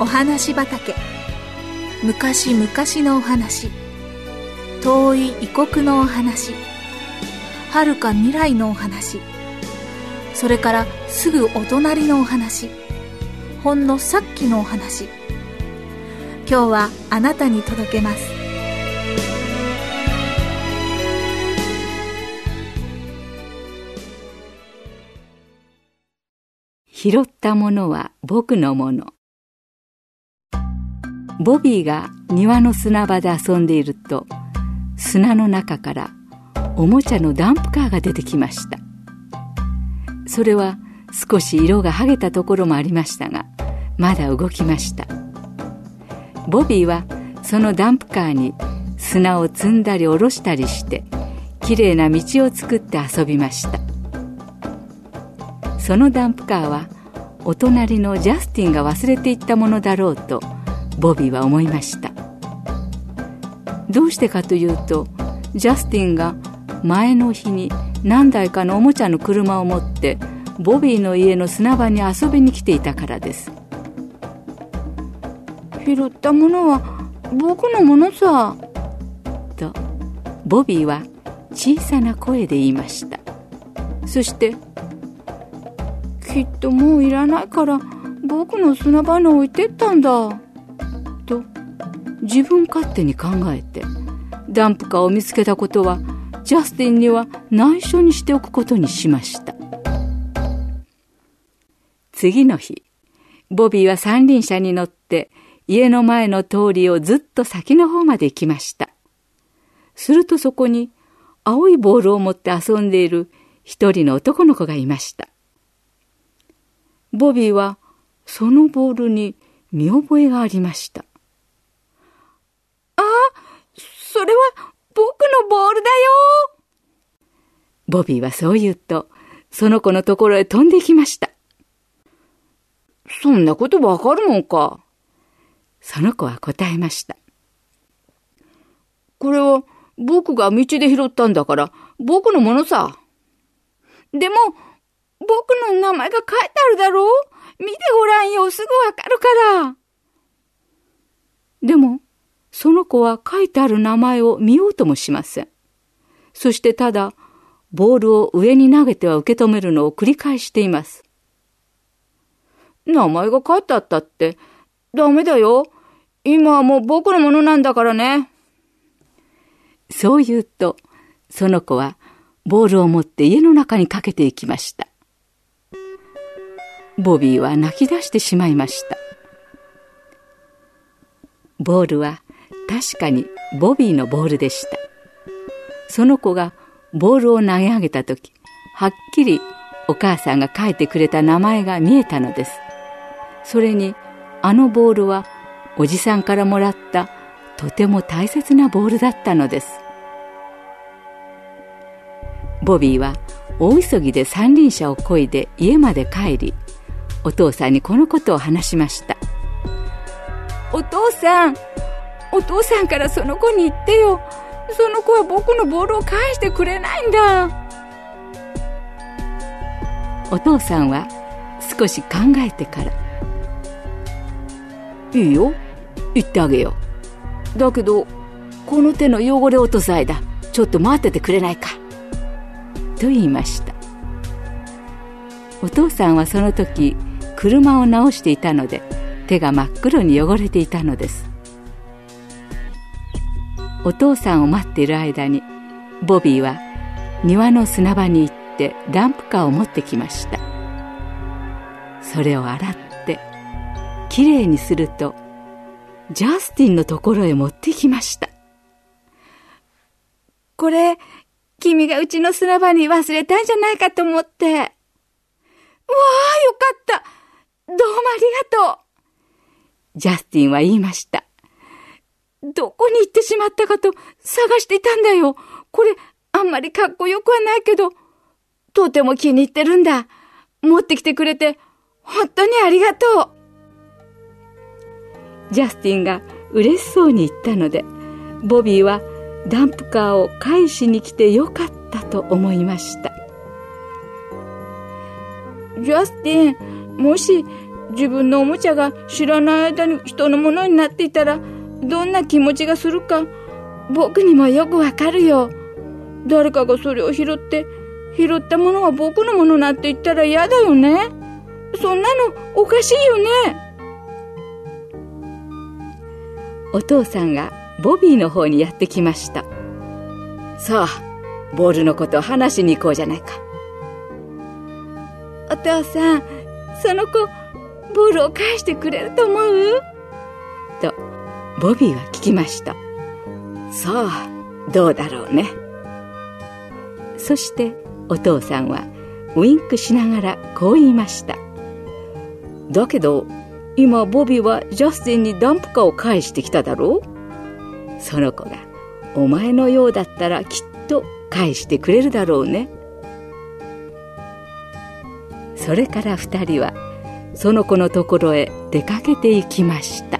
お話畑。昔々のお話。遠い異国のお話。遥か未来のお話。それからすぐお隣のお話。ほんのさっきのお話。今日はあなたに届けます。拾ったものは僕のもの。ボビーが庭の砂場で遊んでいると砂の中からおもちゃのダンプカーが出てきました。それは少し色が剥げたところもありましたがまだ動きました。ボビーはそのダンプカーに砂を積んだり下ろしたりしてきれいな道を作って遊びました。そのダンプカーはお隣のジャスティンが忘れていったものだろうとボビーは思いました。どうしてかというとジャスティンが前の日に何台かのおもちゃの車を持ってボビーの家の砂場に遊びに来ていたからです。拾ったものは僕のものさ。とボビーは小さな声で言いました。そしてきっともういらないから僕の砂場に置いてったんだ。と自分勝手に考えてダンプカーを見つけたことはジャスティンには内緒にしておくことにしました。次の日ボビーは三輪車に乗って家の前の通りをずっと先の方まで行きました。するとそこに青いボールを持って遊んでいる一人の男の子がいました。ボビーはそのボールに見覚えがありました。あ、それは僕のボールだよボビーはそう言うと、その子のところへ飛んできました。そんなことわかるもんか。その子は答えました。これは僕が道で拾ったんだから僕のものさ。でも、僕の名前が書いてあるだろう？見てごらんよ、すぐわかるから。でも、子は書いてある名前を見ようともしません。そしてただ、ボールを上に投げては受け止めるのを繰り返しています。名前が書いてあったって、ダメだよ。今はもう僕のものなんだからね。そう言うと、その子はボールを持って家の中にかけていきました。ボビーは泣き出してしまいましたボールは確かにボビーのボールでした。その子がボールを投げ上げた時はっきりお母さんが書いてくれた名前が見えたのです。それにあのボールはおじさんからもらったとても大切なボールだったのです。ボビーは大急ぎで三輪車をこいで家まで帰りお父さんにこのことを話しました。お父さんお父さんからその子に言ってよ。その子は僕のボールを返してくれないんだ。お父さんは少し考えてから。いいよ。言ってあげよう。だけどこの手の汚れ落とさえだちょっと待っててくれないか。と言いました。お父さんはその時車を直していたので手が真っ黒に汚れていたのです。お父さんを待っている間にボビーは庭の砂場に行ってダンプカーを持ってきましたそれを洗ってきれいにするとジャスティンのところへ持ってきましたこれ君がうちの砂場に忘れたんじゃないかと思ってわあよかったどうもありがとう。ジャスティンは言いました。どこに行ってしまったかと探していたんだよ。これ、あんまりかっこよくはないけど、とても気に入ってるんだ。持ってきてくれて、本当にありがとう。ジャスティンが嬉しそうに言ったので、ボビーはダンプカーを返しに来てよかったと思いました。ジャスティン、もし自分のおもちゃが知らない間に人のものになっていたらどんな気持ちがするか僕にもよくわかるよ。誰かがそれを拾って拾ったものは僕のものなって言ったら嫌だよね。そんなのおかしいよね。お父さんがボビーの方にやってきました。さあ、ボールのことを話しに行こうじゃないか。お父さん、その子、ボールを返してくれると思う？と、ボビーは聞きました。さあ、どうだろうね。そしてお父さんはウインクしながらこう言いました。だけど、今ボビーはジャスティンにダンプカーを返してきただろう？その子がお前のようだったらきっと返してくれるだろうね。それから二人はその子のところへ出かけて行きました。